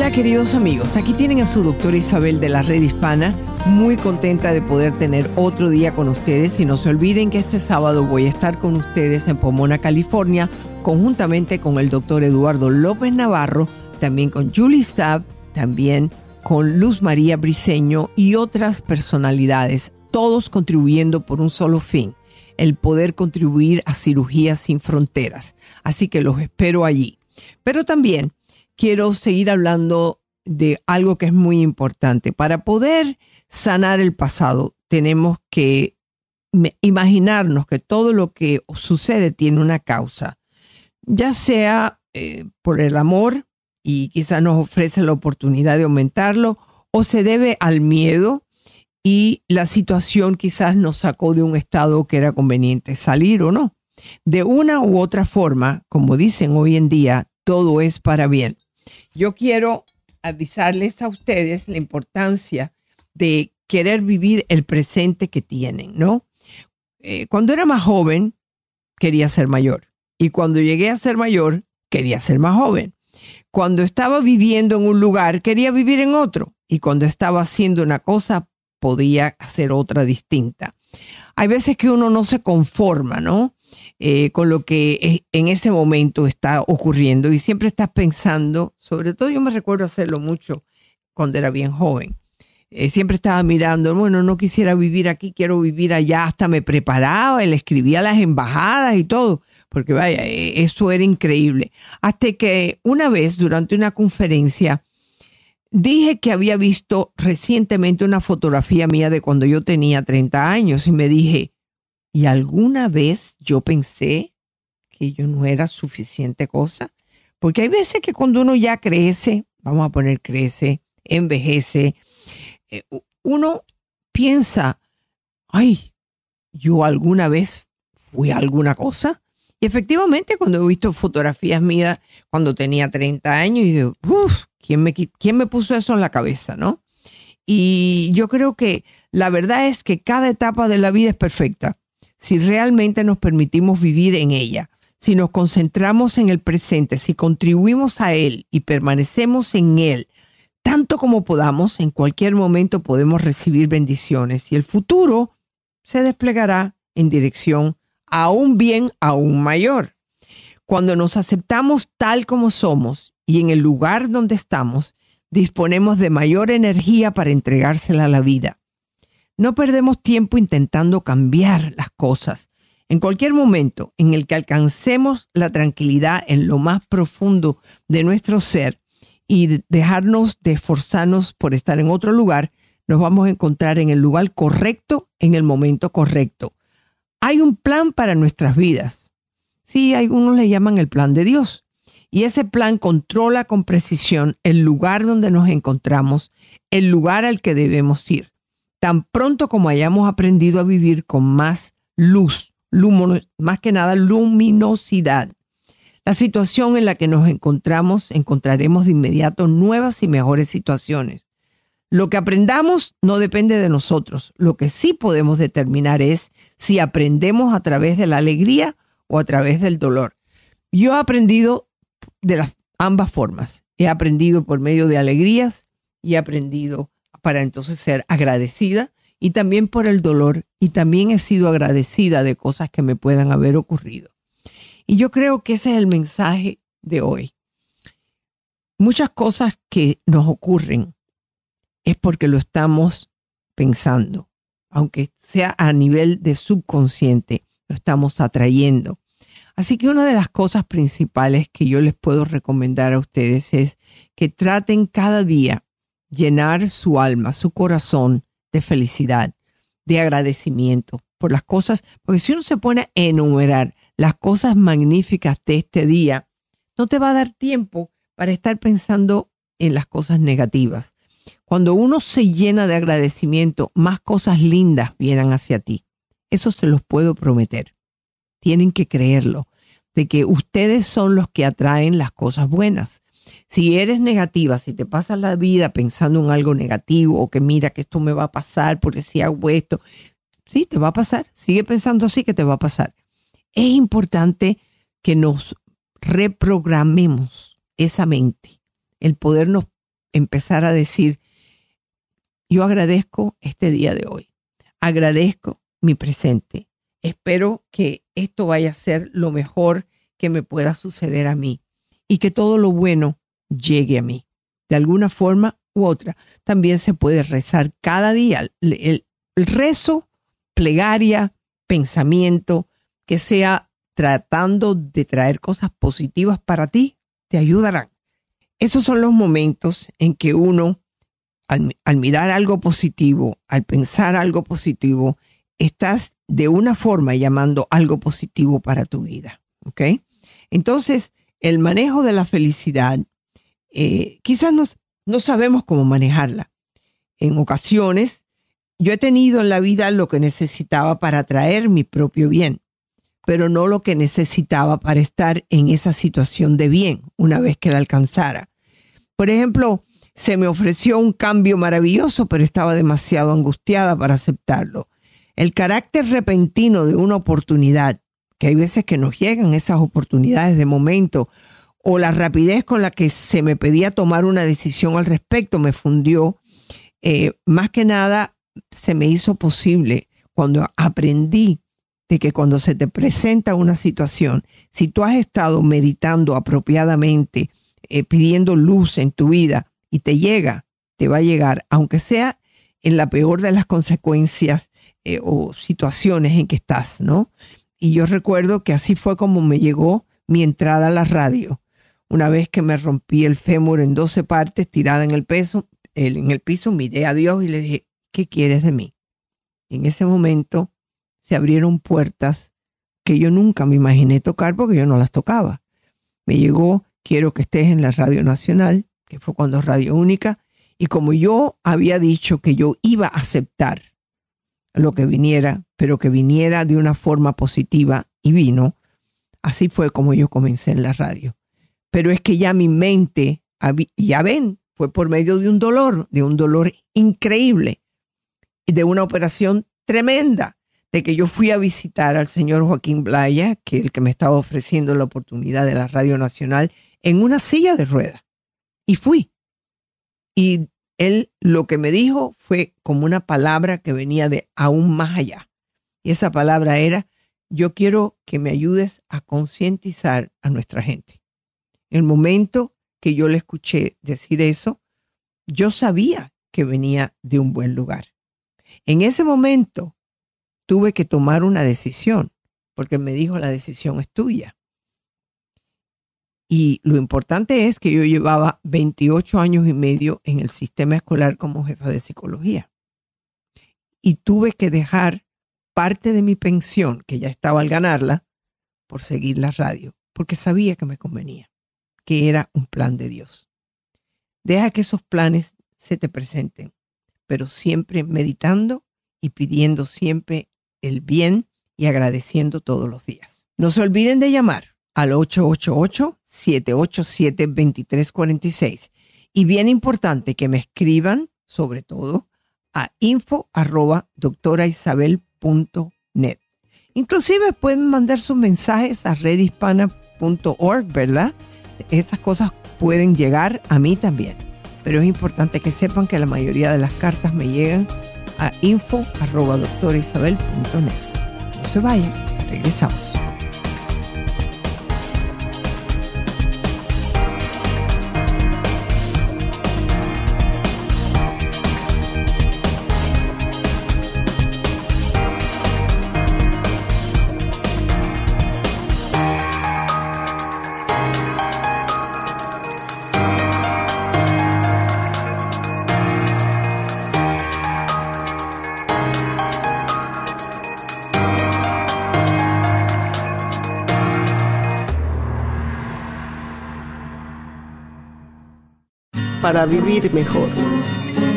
Hola queridos amigos, aquí tienen a su doctora Isabel de la Red Hispana, muy contenta de poder tener otro día con ustedes y no se olviden que este sábado voy a estar con ustedes en Pomona, California, conjuntamente con el doctor Eduardo López Navarro, también con Julie Stab, también con Luz María Briseño y otras personalidades, todos contribuyendo por un solo fin, el poder contribuir a cirugías sin fronteras. Así que los espero allí. Pero también quiero seguir hablando de algo que es muy importante. Para poder sanar el pasado, tenemos que imaginarnos que todo lo que sucede tiene una causa, ya sea eh, por el amor y quizás nos ofrece la oportunidad de aumentarlo, o se debe al miedo y la situación quizás nos sacó de un estado que era conveniente salir o no. De una u otra forma, como dicen hoy en día, todo es para bien yo quiero avisarles a ustedes la importancia de querer vivir el presente que tienen, ¿no? Eh, cuando era más joven, quería ser mayor. Y cuando llegué a ser mayor, quería ser más joven. Cuando estaba viviendo en un lugar, quería vivir en otro. Y cuando estaba haciendo una cosa, podía hacer otra distinta. Hay veces que uno no se conforma, ¿no? Eh, con lo que en ese momento está ocurriendo y siempre estás pensando, sobre todo yo me recuerdo hacerlo mucho cuando era bien joven. Eh, siempre estaba mirando, bueno, no quisiera vivir aquí, quiero vivir allá, hasta me preparaba, le escribía a las embajadas y todo, porque vaya, e, eso era increíble. Hasta que una vez durante una conferencia dije que había visto recientemente una fotografía mía de cuando yo tenía 30 años y me dije, ¿Y alguna vez yo pensé que yo no era suficiente cosa? Porque hay veces que cuando uno ya crece, vamos a poner crece, envejece, eh, uno piensa, ay, yo alguna vez fui alguna cosa. Y efectivamente, cuando he visto fotografías mías cuando tenía 30 años, y digo, uff, ¿quién me, ¿quién me puso eso en la cabeza, no? Y yo creo que la verdad es que cada etapa de la vida es perfecta si realmente nos permitimos vivir en ella, si nos concentramos en el presente, si contribuimos a él y permanecemos en él, tanto como podamos, en cualquier momento podemos recibir bendiciones y el futuro se desplegará en dirección a un bien aún mayor. Cuando nos aceptamos tal como somos y en el lugar donde estamos, disponemos de mayor energía para entregársela a la vida. No perdemos tiempo intentando cambiar las cosas. En cualquier momento en el que alcancemos la tranquilidad en lo más profundo de nuestro ser y dejarnos de esforzarnos por estar en otro lugar, nos vamos a encontrar en el lugar correcto en el momento correcto. Hay un plan para nuestras vidas. Sí, algunos le llaman el plan de Dios. Y ese plan controla con precisión el lugar donde nos encontramos, el lugar al que debemos ir tan pronto como hayamos aprendido a vivir con más luz, más que nada luminosidad. La situación en la que nos encontramos, encontraremos de inmediato nuevas y mejores situaciones. Lo que aprendamos no depende de nosotros. Lo que sí podemos determinar es si aprendemos a través de la alegría o a través del dolor. Yo he aprendido de las ambas formas. He aprendido por medio de alegrías y he aprendido para entonces ser agradecida y también por el dolor y también he sido agradecida de cosas que me puedan haber ocurrido. Y yo creo que ese es el mensaje de hoy. Muchas cosas que nos ocurren es porque lo estamos pensando, aunque sea a nivel de subconsciente, lo estamos atrayendo. Así que una de las cosas principales que yo les puedo recomendar a ustedes es que traten cada día llenar su alma, su corazón de felicidad, de agradecimiento por las cosas, porque si uno se pone a enumerar las cosas magníficas de este día, no te va a dar tiempo para estar pensando en las cosas negativas. Cuando uno se llena de agradecimiento, más cosas lindas vienen hacia ti. Eso se los puedo prometer. Tienen que creerlo, de que ustedes son los que atraen las cosas buenas. Si eres negativa, si te pasas la vida pensando en algo negativo o que mira que esto me va a pasar porque si hago esto, sí, te va a pasar. Sigue pensando así que te va a pasar. Es importante que nos reprogramemos esa mente, el podernos empezar a decir, yo agradezco este día de hoy, agradezco mi presente, espero que esto vaya a ser lo mejor que me pueda suceder a mí y que todo lo bueno llegue a mí, de alguna forma u otra. También se puede rezar cada día, el, rezo, plegaria, pensamiento, que sea tratando de traer cosas positivas para ti, te ayudarán. Esos son los momentos en que uno, al, mirar algo positivo, al pensar algo positivo, estás de una forma llamando algo positivo para tu vida. ¿Ok? Entonces, el manejo de la felicidad, eh, quizás no sabemos cómo manejarla. En ocasiones, yo he tenido en la vida lo que necesitaba para traer mi propio bien pero no lo que necesitaba para estar en esa situación de bien una vez que la alcanzara. Por ejemplo, se me ofreció un cambio maravilloso, pero estaba demasiado angustiada para aceptarlo. El carácter repentino de una oportunidad, que hay veces que nos llegan esas oportunidades de momento, o la rapidez con la que se me pedía tomar una decisión al respecto me fundió, eh, más que nada se me hizo posible cuando aprendí de que cuando se te presenta una situación, si tú has estado meditando apropiadamente, eh, pidiendo luz en tu vida y te llega, te va a llegar, aunque sea en la peor de las consecuencias eh, o situaciones en que estás, ¿no? Y yo recuerdo que así fue como me llegó mi entrada a la radio. Una vez que me rompí el fémur en 12 partes, tirada en el, peso, en el piso, miré a Dios y le dije, ¿qué quieres de mí? Y en ese momento se abrieron puertas que yo nunca me imaginé tocar porque yo no las tocaba. Me llegó, quiero que estés en la Radio Nacional, que fue cuando Radio Única, y como yo había dicho que yo iba a aceptar lo que viniera, pero que viniera de una forma positiva y vino, así fue como yo comencé en la radio. Pero es que ya mi mente, ya ven, fue por medio de un dolor, de un dolor increíble y de una operación tremenda de que yo fui a visitar al señor Joaquín Blaya, que es el que me estaba ofreciendo la oportunidad de la Radio Nacional, en una silla de ruedas. Y fui. Y él lo que me dijo fue como una palabra que venía de aún más allá. Y esa palabra era, yo quiero que me ayudes a concientizar a nuestra gente. El momento que yo le escuché decir eso, yo sabía que venía de un buen lugar. En ese momento tuve que tomar una decisión, porque me dijo la decisión es tuya. Y lo importante es que yo llevaba 28 años y medio en el sistema escolar como jefa de psicología. Y tuve que dejar parte de mi pensión, que ya estaba al ganarla, por seguir la radio, porque sabía que me convenía, que era un plan de Dios. Deja que esos planes se te presenten, pero siempre meditando y pidiendo siempre el bien y agradeciendo todos los días. No se olviden de llamar al 888-787-2346. Y bien importante que me escriban, sobre todo, a info arroba doctoraisabel.net. Inclusive pueden mandar sus mensajes a redhispana.org, ¿verdad? Esas cosas pueden llegar a mí también. Pero es importante que sepan que la mayoría de las cartas me llegan a info arroba doctorisabel.net. No se vayan, regresamos. Para vivir mejor.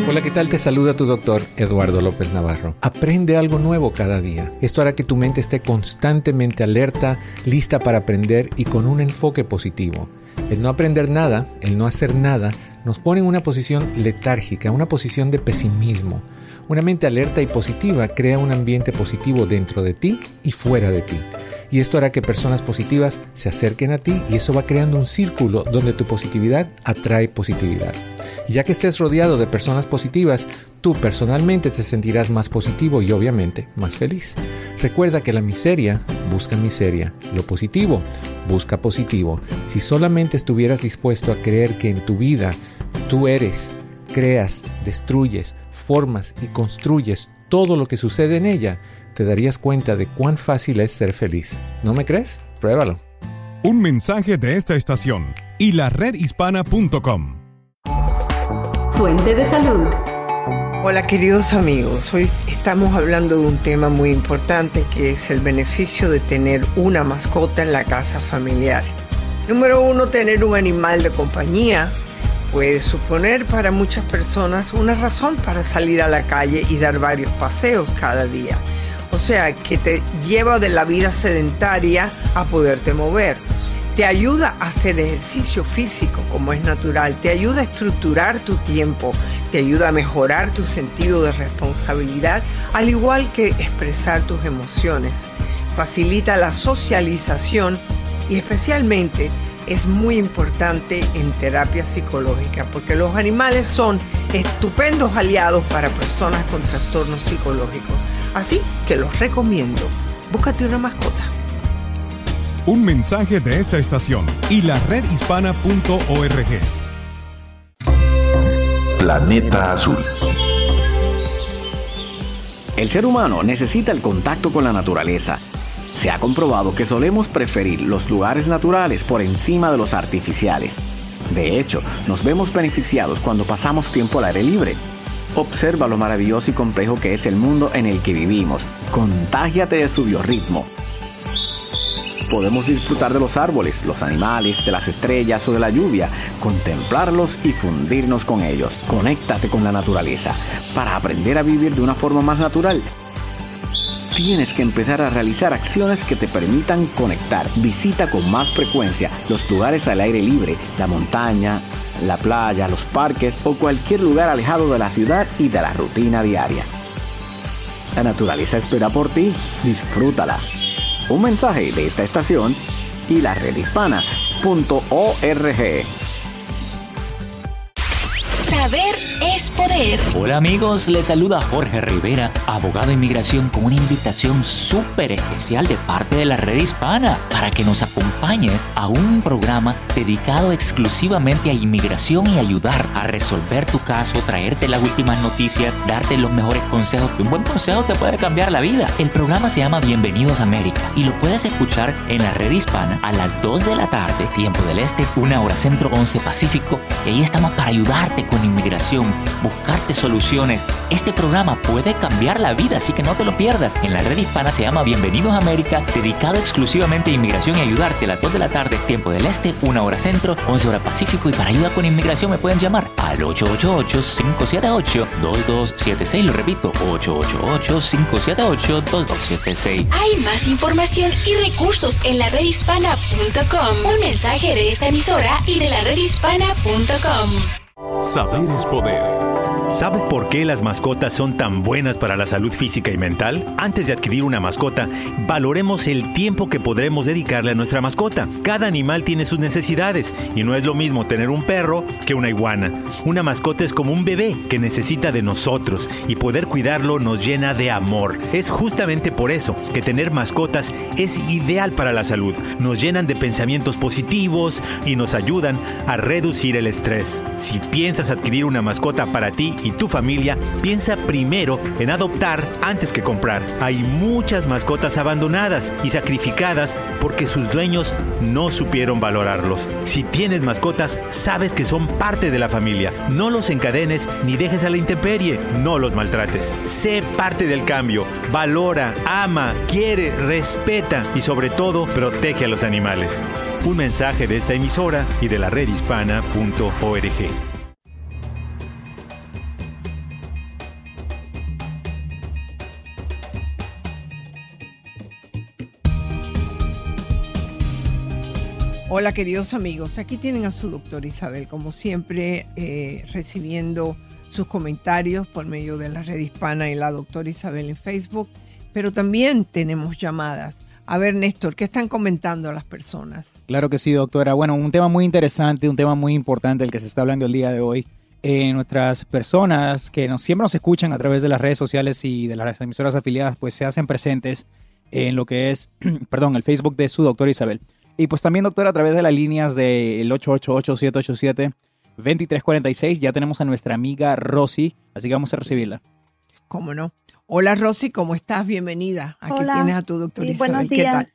Hola, ¿qué tal? Te saluda tu doctor Eduardo López Navarro. Aprende algo nuevo cada día. Esto hará que tu mente esté constantemente alerta, lista para aprender y con un enfoque positivo. El no aprender nada, el no hacer nada, nos pone en una posición letárgica, una posición de pesimismo. Una mente alerta y positiva crea un ambiente positivo dentro de ti y fuera de ti. Y esto hará que personas positivas se acerquen a ti y eso va creando un círculo donde tu positividad atrae positividad. Ya que estés rodeado de personas positivas, tú personalmente te sentirás más positivo y obviamente más feliz. Recuerda que la miseria busca miseria, lo positivo busca positivo. Si solamente estuvieras dispuesto a creer que en tu vida tú eres, creas, destruyes, formas y construyes todo lo que sucede en ella, te darías cuenta de cuán fácil es ser feliz. ¿No me crees? Pruébalo. Un mensaje de esta estación y la redhispana.com. Fuente de salud. Hola queridos amigos, hoy estamos hablando de un tema muy importante que es el beneficio de tener una mascota en la casa familiar. Número uno, tener un animal de compañía puede suponer para muchas personas una razón para salir a la calle y dar varios paseos cada día. O sea, que te lleva de la vida sedentaria a poderte mover te ayuda a hacer ejercicio físico como es natural, te ayuda a estructurar tu tiempo, te ayuda a mejorar tu sentido de responsabilidad, al igual que expresar tus emociones. Facilita la socialización y especialmente es muy importante en terapia psicológica porque los animales son estupendos aliados para personas con trastornos psicológicos. Así que los recomiendo. Búscate una mascota. Un mensaje de esta estación y la redhispana.org. Planeta Azul. El ser humano necesita el contacto con la naturaleza. Se ha comprobado que solemos preferir los lugares naturales por encima de los artificiales. De hecho, nos vemos beneficiados cuando pasamos tiempo al aire libre. Observa lo maravilloso y complejo que es el mundo en el que vivimos. Contágiate de su biorritmo podemos disfrutar de los árboles, los animales, de las estrellas o de la lluvia, contemplarlos y fundirnos con ellos. Conéctate con la naturaleza para aprender a vivir de una forma más natural. Tienes que empezar a realizar acciones que te permitan conectar. Visita con más frecuencia los lugares al aire libre, la montaña, la playa, los parques o cualquier lugar alejado de la ciudad y de la rutina diaria. La naturaleza espera por ti. Disfrútala. Un mensaje de esta estación y la redhispana.org. Saber es poder. Hola amigos, les saluda Jorge Rivera, abogado de inmigración, con una invitación súper especial de parte de la red hispana para que nos acompañes a un programa dedicado exclusivamente a inmigración y ayudar a resolver tu caso, traerte las últimas noticias, darte los mejores consejos, que un buen consejo te puede cambiar la vida. El programa se llama Bienvenidos a América y lo puedes escuchar en la red hispana a las 2 de la tarde, tiempo del este, una hora centro, 11 pacífico, y ahí estamos para ayudarte con inmigración, buscarte soluciones. Este programa puede cambiar la vida, así que no te lo pierdas. En la red hispana se llama Bienvenidos a América, dedicado exclusivamente a inmigración y ayudarte a las 2 de la tarde, tiempo del este, una hora centro, 11 hora pacífico. Y para ayuda con inmigración me pueden llamar al 888-578-2276. Lo repito, 888-578-2276. Hay más información y recursos en la redhispana.com. Un mensaje de esta emisora y de la redhispana.com. Saber es poder. ¿Sabes por qué las mascotas son tan buenas para la salud física y mental? Antes de adquirir una mascota, valoremos el tiempo que podremos dedicarle a nuestra mascota. Cada animal tiene sus necesidades y no es lo mismo tener un perro que una iguana. Una mascota es como un bebé que necesita de nosotros y poder cuidarlo nos llena de amor. Es justamente por eso que tener mascotas es ideal para la salud. Nos llenan de pensamientos positivos y nos ayudan a reducir el estrés. Si piensas adquirir una mascota para ti y tu familia, piensa primero en adoptar antes que comprar. Hay muchas mascotas abandonadas y sacrificadas porque sus dueños no supieron valorarlos. Si tienes mascotas, sabes que son parte de la familia. No los encadenes ni dejes a la intemperie. No los maltrates. Sé parte del cambio. Valora, ama, quiere, respeta y sobre todo protege a los animales. Un mensaje de esta emisora y de la redhispana.org. Hola queridos amigos, aquí tienen a su doctor Isabel, como siempre, eh, recibiendo sus comentarios por medio de la red hispana y la doctora Isabel en Facebook, pero también tenemos llamadas. A ver, Néstor, ¿qué están comentando las personas? Claro que sí, doctora. Bueno, un tema muy interesante, un tema muy importante el que se está hablando el día de hoy. Eh, nuestras personas que nos, siempre nos escuchan a través de las redes sociales y de las emisoras afiliadas, pues se hacen presentes en lo que es, perdón, el Facebook de su doctora Isabel. Y pues también, doctora, a través de las líneas del 888-787-2346, ya tenemos a nuestra amiga Rosy, así que vamos a recibirla. ¿Cómo no? Hola Rosy, ¿cómo estás? Bienvenida. Aquí Hola. tienes a tu doctora Sí, Isabel. ¿Qué tal?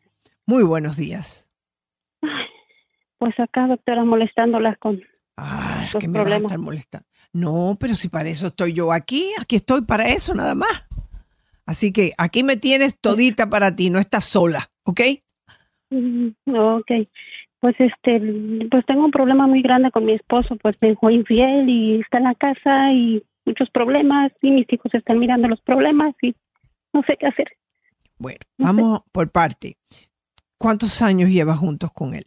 Muy buenos días. Pues acá, doctora, molestándolas con Ah, es los que me vas a problemas. estar molestando. No, pero si para eso estoy yo aquí, aquí estoy para eso nada más. Así que aquí me tienes todita para ti, no estás sola, ¿ok? Mm, Ok. Pues este, pues tengo un problema muy grande con mi esposo, pues me dejó infiel y está en la casa y muchos problemas y mis hijos están mirando los problemas y no sé qué hacer. Bueno, vamos por parte. ¿Cuántos años llevas juntos con él?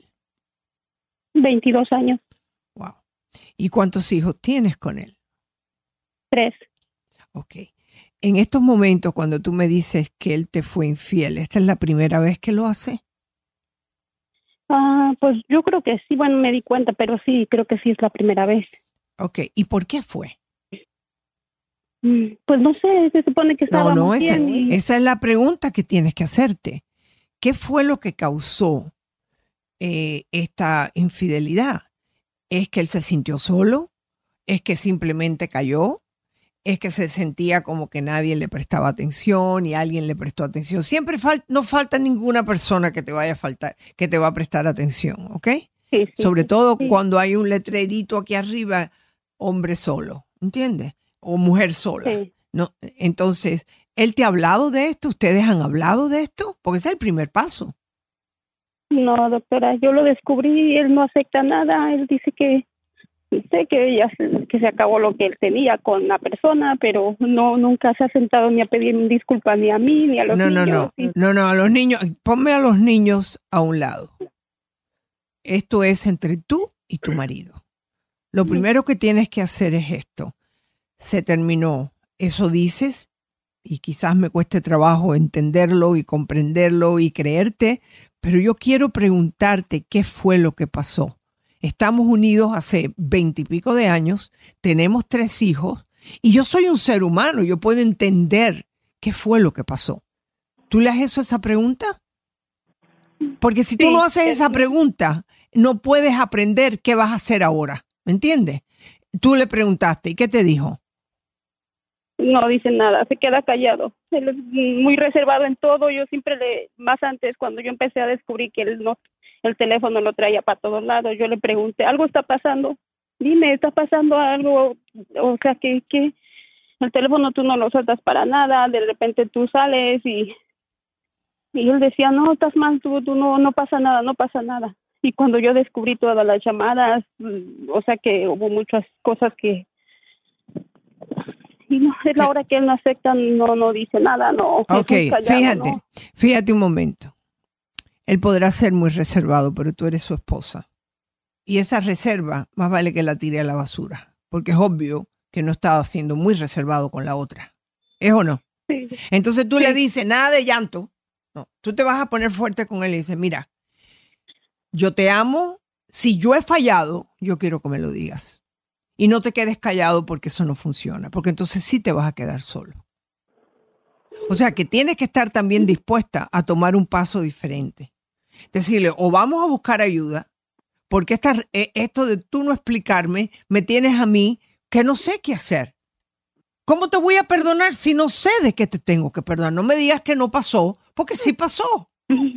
22 años, Wow. ¿Y cuántos hijos tienes con él? tres. Ok. En estos momentos, cuando tú me dices que él te fue infiel, ¿esta es la primera vez que lo hace? Ah, pues yo creo que sí, bueno, me di cuenta, pero sí, creo que sí es la primera vez. Ok. ¿Y por qué fue? Mm, Pues no sé, se supone que No, estábamos no, esa, y- esa es la pregunta que tienes que hacerte. ¿Qué fue lo que causó eh, esta infidelidad? ¿Es que él se sintió solo? ¿Es que simplemente cayó? ¿Es que se sentía como que nadie le prestaba atención y alguien le prestó atención? Siempre fal- no falta ninguna persona que te vaya a faltar, que te va a prestar atención, ¿ok? Sí, sí, Sobre todo sí. cuando hay un letrerito aquí arriba, hombre solo, ¿entiendes? O mujer sola. No, entonces, ¿él te ha hablado de esto? ¿Ustedes han hablado de esto? Porque ese es el primer paso. No, doctora, yo lo descubrí y él no acepta nada. Él dice que sé que ya se, que se acabó lo que él tenía con la persona, pero no nunca se ha sentado ni a pedir disculpas ni a mí ni a los No, no, niños. no. No, no, a los niños, ponme a los niños a un lado. Esto es entre tú y tu marido. Lo primero que tienes que hacer es esto. Se terminó. Eso dices y quizás me cueste trabajo entenderlo y comprenderlo y creerte, pero yo quiero preguntarte qué fue lo que pasó. Estamos unidos hace veintipico de años, tenemos tres hijos y yo soy un ser humano, yo puedo entender qué fue lo que pasó. ¿Tú le has hecho esa pregunta? Porque si tú no haces esa pregunta, no puedes aprender qué vas a hacer ahora. ¿Me entiendes? Tú le preguntaste y qué te dijo. No dice nada, se queda callado. Él es muy reservado en todo. Yo siempre le, más antes, cuando yo empecé a descubrir que él no, el teléfono lo traía para todos lados, yo le pregunté, ¿algo está pasando? Dime, ¿está pasando algo? O sea, que, que el teléfono tú no lo sueltas para nada, de repente tú sales y, y él decía, no, estás mal, tú, tú no, no pasa nada, no pasa nada. Y cuando yo descubrí todas las llamadas, mm, o sea que hubo muchas cosas que y no, es la hora que él no acepta, no, no dice nada, no. Ok, callado, fíjate, ¿no? fíjate un momento. Él podrá ser muy reservado, pero tú eres su esposa. Y esa reserva, más vale que la tire a la basura, porque es obvio que no estaba siendo muy reservado con la otra. ¿Es o no? Sí. Entonces tú le dices, nada de llanto. No, tú te vas a poner fuerte con él y dices, mira, yo te amo. Si yo he fallado, yo quiero que me lo digas. Y no te quedes callado porque eso no funciona, porque entonces sí te vas a quedar solo. O sea que tienes que estar también dispuesta a tomar un paso diferente. Decirle, o vamos a buscar ayuda, porque esta, eh, esto de tú no explicarme, me tienes a mí que no sé qué hacer. ¿Cómo te voy a perdonar si no sé de qué te tengo que perdonar? No me digas que no pasó, porque sí pasó.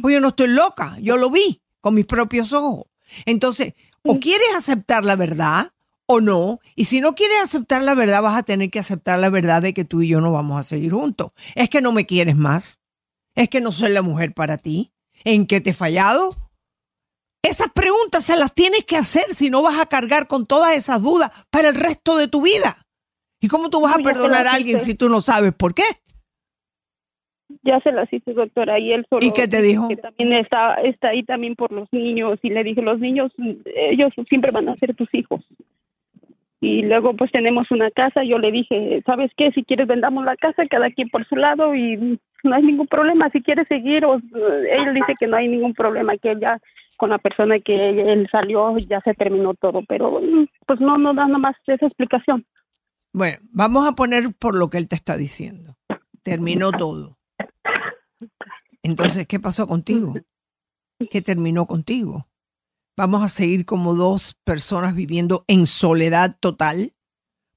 Pues yo no estoy loca, yo lo vi con mis propios ojos. Entonces, o quieres aceptar la verdad o no, y si no quieres aceptar la verdad, vas a tener que aceptar la verdad de que tú y yo no vamos a seguir juntos. Es que no me quieres más, es que no soy la mujer para ti, en que te he fallado. Esas preguntas se las tienes que hacer si no vas a cargar con todas esas dudas para el resto de tu vida. ¿Y cómo tú vas a ya perdonar a alguien si tú no sabes por qué? Ya se las hice, doctora, y él solo... ¿Y qué te dijo? Que también está, está ahí también por los niños, y le dije, los niños, ellos siempre van a ser tus hijos. Y luego pues tenemos una casa, yo le dije, ¿sabes qué? Si quieres vendamos la casa, cada quien por su lado, y no hay ningún problema, si quieres seguir, o, él dice que no hay ningún problema, que ya con la persona que él salió ya se terminó todo, pero pues no, no da nada más esa explicación. Bueno, vamos a poner por lo que él te está diciendo. Terminó todo. Entonces, ¿qué pasó contigo? ¿Qué terminó contigo? ¿Vamos a seguir como dos personas viviendo en soledad total?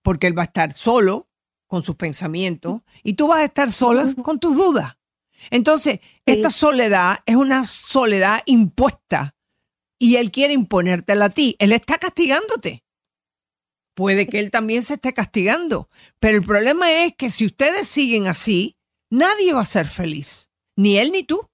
Porque él va a estar solo con sus pensamientos y tú vas a estar sola con tus dudas. Entonces, esta soledad es una soledad impuesta y él quiere imponértela a ti. Él está castigándote. Puede que él también se esté castigando, pero el problema es que si ustedes siguen así, nadie va a ser feliz, ni él ni tú.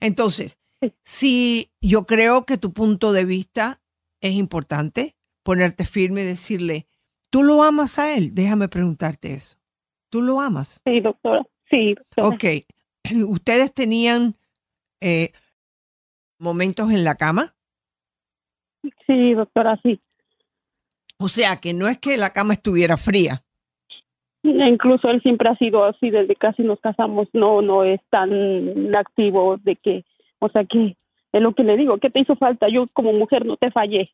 Entonces, si yo creo que tu punto de vista es importante, ponerte firme y decirle, ¿tú lo amas a él? Déjame preguntarte eso. ¿Tú lo amas? Sí, doctora. Sí. Doctora. Ok. ¿Ustedes tenían eh, momentos en la cama? Sí, doctora, sí. O sea, que no es que la cama estuviera fría. Incluso él siempre ha sido así desde casi nos casamos, no no es tan activo de que, o sea que es lo que le digo, ¿qué te hizo falta? Yo como mujer no te fallé.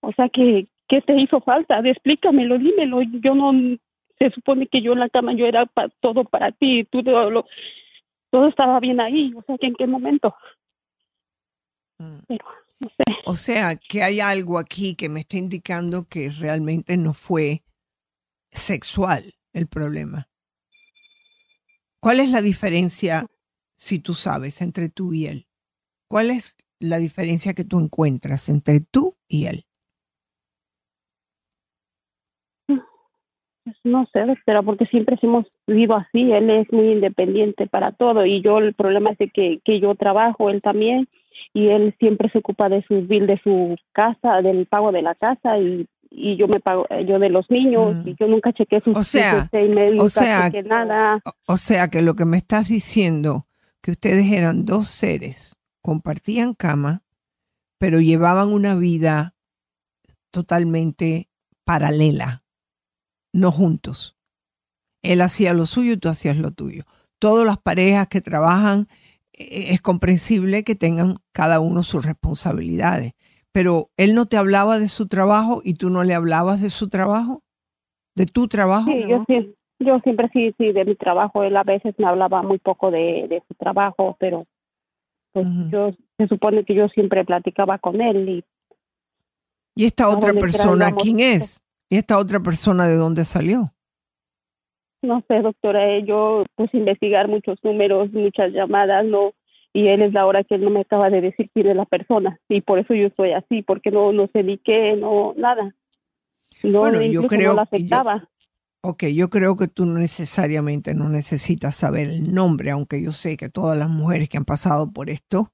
O sea que ¿qué te hizo falta? Explícamelo, dímelo. Yo no se supone que yo en la cama yo era todo para ti, tú todo lo, todo estaba bien ahí, o sea que en qué momento. Mm. Pero, no sé. O sea que hay algo aquí que me está indicando que realmente no fue sexual el problema. ¿Cuál es la diferencia, si tú sabes, entre tú y él? ¿Cuál es la diferencia que tú encuentras entre tú y él? Pues no sé, pero porque siempre hemos vivido así. Él es muy independiente para todo y yo el problema es de que, que yo trabajo, él también, y él siempre se ocupa de su bill de su casa, del pago de la casa y y yo me pago yo de los niños y yo nunca chequé sus o sea, email, o sea, nada. O sea que lo que me estás diciendo que ustedes eran dos seres, compartían cama, pero llevaban una vida totalmente paralela, no juntos. Él hacía lo suyo y tú hacías lo tuyo. Todas las parejas que trabajan es comprensible que tengan cada uno sus responsabilidades pero él no te hablaba de su trabajo y tú no le hablabas de su trabajo, de tu trabajo. Sí, yo, sí, yo siempre sí, sí, de mi trabajo. Él a veces me hablaba muy poco de, de su trabajo, pero pues yo se supone que yo siempre platicaba con él. ¿Y, ¿Y esta otra persona quién es? ¿Y esta otra persona de dónde salió? No sé, doctora, eh, yo pues investigar muchos números, muchas llamadas, no y él es la hora que él no me acaba de decir quién es la persona y por eso yo estoy así porque no no sé ni qué no nada no bueno, yo creo no lo aceptaba yo, ok yo creo que tú necesariamente no necesitas saber el nombre aunque yo sé que todas las mujeres que han pasado por esto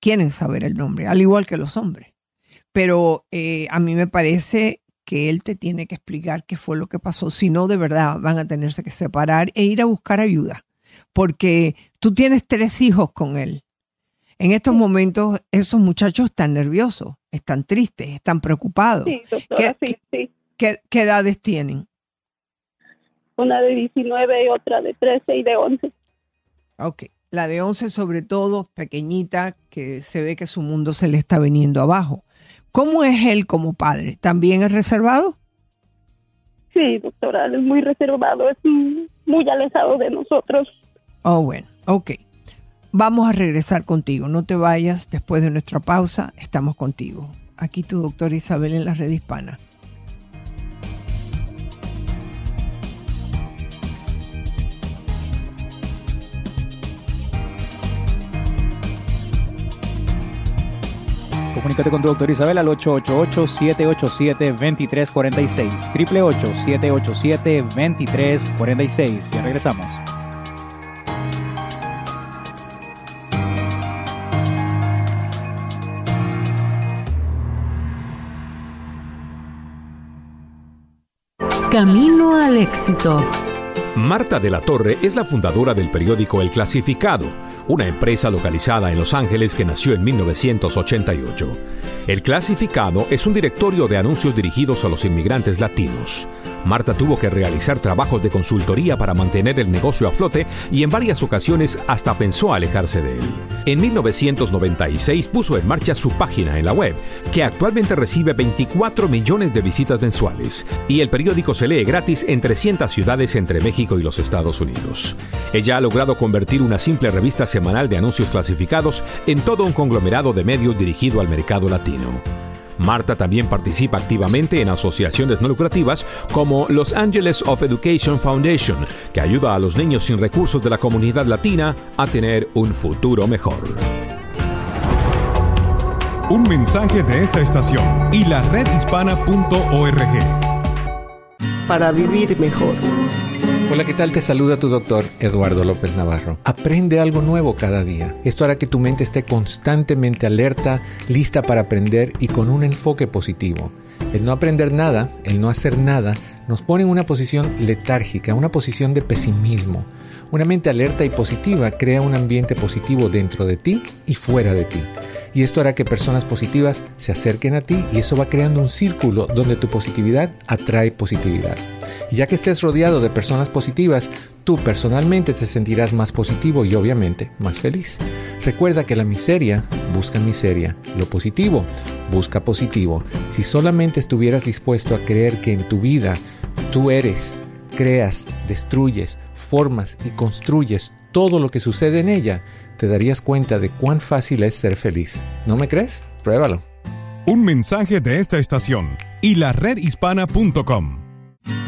quieren saber el nombre al igual que los hombres pero eh, a mí me parece que él te tiene que explicar qué fue lo que pasó si no de verdad van a tenerse que separar e ir a buscar ayuda porque tú tienes tres hijos con él. En estos momentos esos muchachos están nerviosos, están tristes, están preocupados. Sí, doctora, ¿Qué, sí, sí. ¿qué, ¿Qué edades tienen? Una de 19 y otra de 13 y de 11. Ok, la de 11 sobre todo, pequeñita, que se ve que su mundo se le está viniendo abajo. ¿Cómo es él como padre? ¿También es reservado? Sí, doctora, es muy reservado, es muy alejado de nosotros. Oh, bueno, ok. Vamos a regresar contigo. No te vayas después de nuestra pausa. Estamos contigo. Aquí tu doctora Isabel en la red hispana. Comunícate con tu doctor Isabel al 888-787-2346. 888-787-2346. Ya regresamos. Camino al éxito Marta de la Torre es la fundadora del periódico El Clasificado, una empresa localizada en Los Ángeles que nació en 1988. El Clasificado es un directorio de anuncios dirigidos a los inmigrantes latinos. Marta tuvo que realizar trabajos de consultoría para mantener el negocio a flote y en varias ocasiones hasta pensó alejarse de él. En 1996 puso en marcha su página en la web, que actualmente recibe 24 millones de visitas mensuales, y el periódico se lee gratis en 300 ciudades entre México y los Estados Unidos. Ella ha logrado convertir una simple revista semanal de anuncios clasificados en todo un conglomerado de medios dirigido al mercado latino. Marta también participa activamente en asociaciones no lucrativas como Los Angeles of Education Foundation, que ayuda a los niños sin recursos de la comunidad latina a tener un futuro mejor. Un mensaje de esta estación y la redhispana.org. Para vivir mejor. Hola, ¿qué tal? Te saluda tu doctor Eduardo López Navarro. Aprende algo nuevo cada día. Esto hará que tu mente esté constantemente alerta, lista para aprender y con un enfoque positivo. El no aprender nada, el no hacer nada, nos pone en una posición letárgica, una posición de pesimismo. Una mente alerta y positiva crea un ambiente positivo dentro de ti y fuera de ti. Y esto hará que personas positivas se acerquen a ti y eso va creando un círculo donde tu positividad atrae positividad. Y ya que estés rodeado de personas positivas, tú personalmente te sentirás más positivo y obviamente más feliz. Recuerda que la miseria busca miseria, lo positivo busca positivo. Si solamente estuvieras dispuesto a creer que en tu vida tú eres, creas, destruyes, formas y construyes todo lo que sucede en ella, te darías cuenta de cuán fácil es ser feliz. ¿No me crees? Pruébalo. Un mensaje de esta estación y la redhispana.com.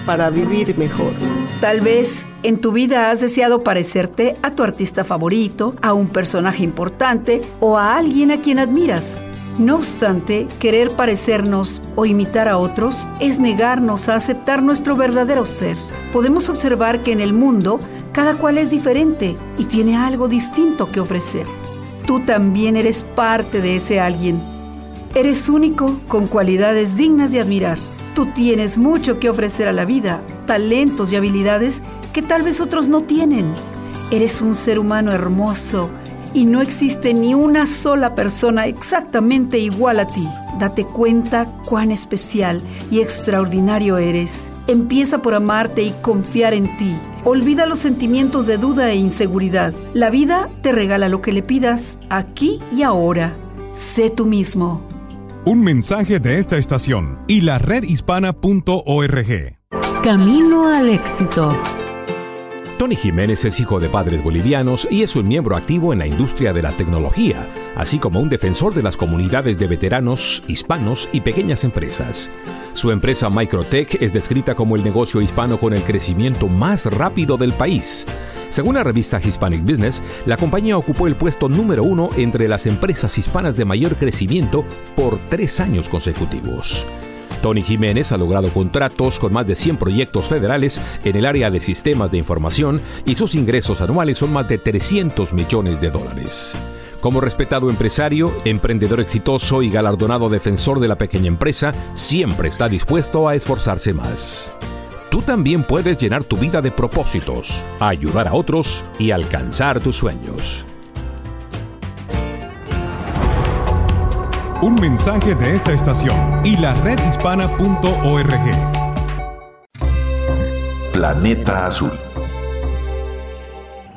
Para vivir mejor. Tal vez en tu vida has deseado parecerte a tu artista favorito, a un personaje importante o a alguien a quien admiras. No obstante, querer parecernos o imitar a otros es negarnos a aceptar nuestro verdadero ser. Podemos observar que en el mundo cada cual es diferente y tiene algo distinto que ofrecer. Tú también eres parte de ese alguien. Eres único con cualidades dignas de admirar. Tú tienes mucho que ofrecer a la vida, talentos y habilidades que tal vez otros no tienen. Eres un ser humano hermoso y no existe ni una sola persona exactamente igual a ti. Date cuenta cuán especial y extraordinario eres. Empieza por amarte y confiar en ti. Olvida los sentimientos de duda e inseguridad. La vida te regala lo que le pidas aquí y ahora. Sé tú mismo. Un mensaje de esta estación y la redhispana.org. Camino al éxito. Tony Jiménez es hijo de padres bolivianos y es un miembro activo en la industria de la tecnología, así como un defensor de las comunidades de veteranos, hispanos y pequeñas empresas. Su empresa Microtech es descrita como el negocio hispano con el crecimiento más rápido del país. Según la revista Hispanic Business, la compañía ocupó el puesto número uno entre las empresas hispanas de mayor crecimiento por tres años consecutivos. Tony Jiménez ha logrado contratos con más de 100 proyectos federales en el área de sistemas de información y sus ingresos anuales son más de 300 millones de dólares. Como respetado empresario, emprendedor exitoso y galardonado defensor de la pequeña empresa, siempre está dispuesto a esforzarse más. Tú también puedes llenar tu vida de propósitos, ayudar a otros y alcanzar tus sueños. Un mensaje de esta estación y la redhispana.org. Planeta Azul.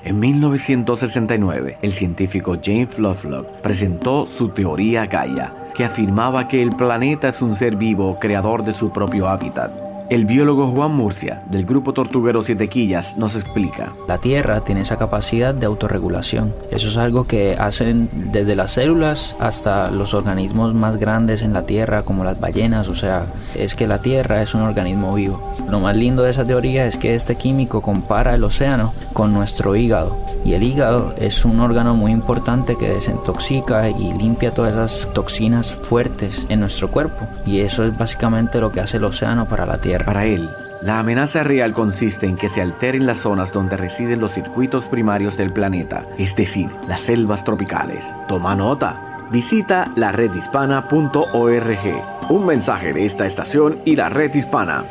En 1969, el científico James Lovelock presentó su teoría Gaia, que afirmaba que el planeta es un ser vivo creador de su propio hábitat. El biólogo Juan Murcia, del grupo Tortuguero Siete Quillas, nos explica. La Tierra tiene esa capacidad de autorregulación. Eso es algo que hacen desde las células hasta los organismos más grandes en la Tierra, como las ballenas. O sea, es que la Tierra es un organismo vivo. Lo más lindo de esa teoría es que este químico compara el océano con nuestro hígado. Y el hígado es un órgano muy importante que desintoxica y limpia todas esas toxinas fuertes en nuestro cuerpo. Y eso es básicamente lo que hace el océano para la Tierra. Para él, la amenaza real consiste en que se alteren las zonas donde residen los circuitos primarios del planeta, es decir, las selvas tropicales. Toma nota. Visita la redhispana.org. Un mensaje de esta estación y la red hispana.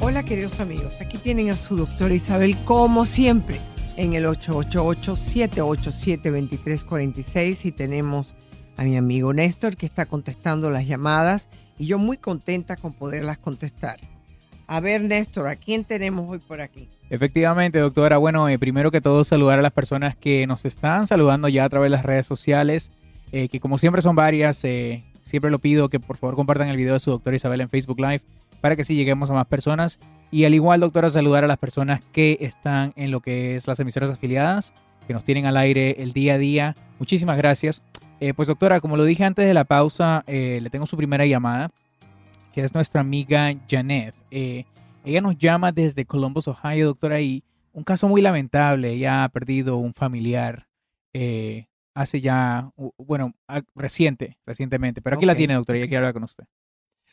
Hola queridos amigos, aquí tienen a su doctora Isabel como siempre en el 888-787-2346 y tenemos a mi amigo Néstor que está contestando las llamadas y yo muy contenta con poderlas contestar. A ver Néstor, ¿a quién tenemos hoy por aquí? Efectivamente, doctora. Bueno, eh, primero que todo saludar a las personas que nos están saludando ya a través de las redes sociales, eh, que como siempre son varias. Eh, siempre lo pido que por favor compartan el video de su doctora Isabel en Facebook Live para que sí lleguemos a más personas. Y al igual, doctora, saludar a las personas que están en lo que es las emisoras afiliadas, que nos tienen al aire el día a día. Muchísimas gracias. pues doctora, como lo dije antes de la pausa, le tengo su primera llamada, que es nuestra amiga Janet. Ella nos llama desde Columbus, Ohio, doctora, y un caso muy lamentable. Ella ha perdido un familiar eh, hace ya, bueno, reciente, recientemente. Pero aquí la tiene, doctora, y quiere hablar con usted.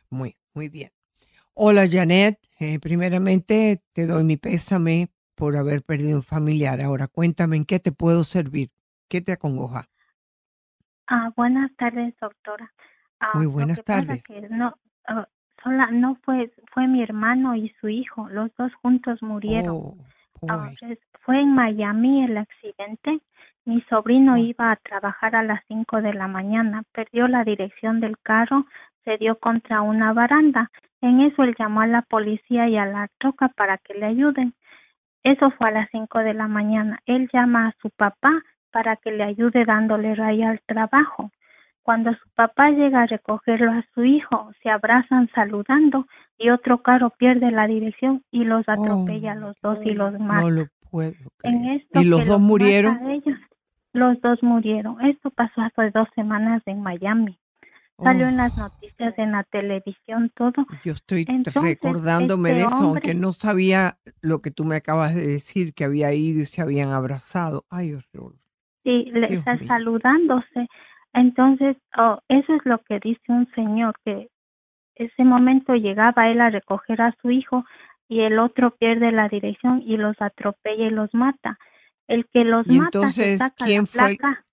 Muy, muy bien. Hola, Janet. Eh, primeramente, te doy mi pésame por haber perdido un familiar. Ahora, cuéntame en qué te puedo servir. ¿Qué te acongoja? Ah, buenas tardes, doctora. Ah, muy buenas tardes. no, ah, sola, no fue, fue mi hermano y su hijo, los dos juntos murieron. Oh, fue en Miami el accidente. Mi sobrino iba a trabajar a las 5 de la mañana, perdió la dirección del carro, se dio contra una baranda. En eso él llamó a la policía y a la troca para que le ayuden. Eso fue a las 5 de la mañana. Él llama a su papá para que le ayude dándole raya al trabajo. Cuando su papá llega a recogerlo a su hijo, se abrazan saludando y otro carro pierde la dirección y los atropella a los dos y los mata. No lo puedo creer. ¿Y los dos murieron? los dos murieron. Esto pasó hace dos semanas en Miami. Salió en las noticias, en la televisión, todo. Yo estoy recordándome este de eso, aunque no sabía lo que tú me acabas de decir, que había ido y se habían abrazado. Ay, horror. Sí, le está saludándose. Entonces, oh, eso es lo que dice un señor, que ese momento llegaba él a recoger a su hijo y el otro pierde la dirección y los atropella y los mata. El que los mata se saca la placa.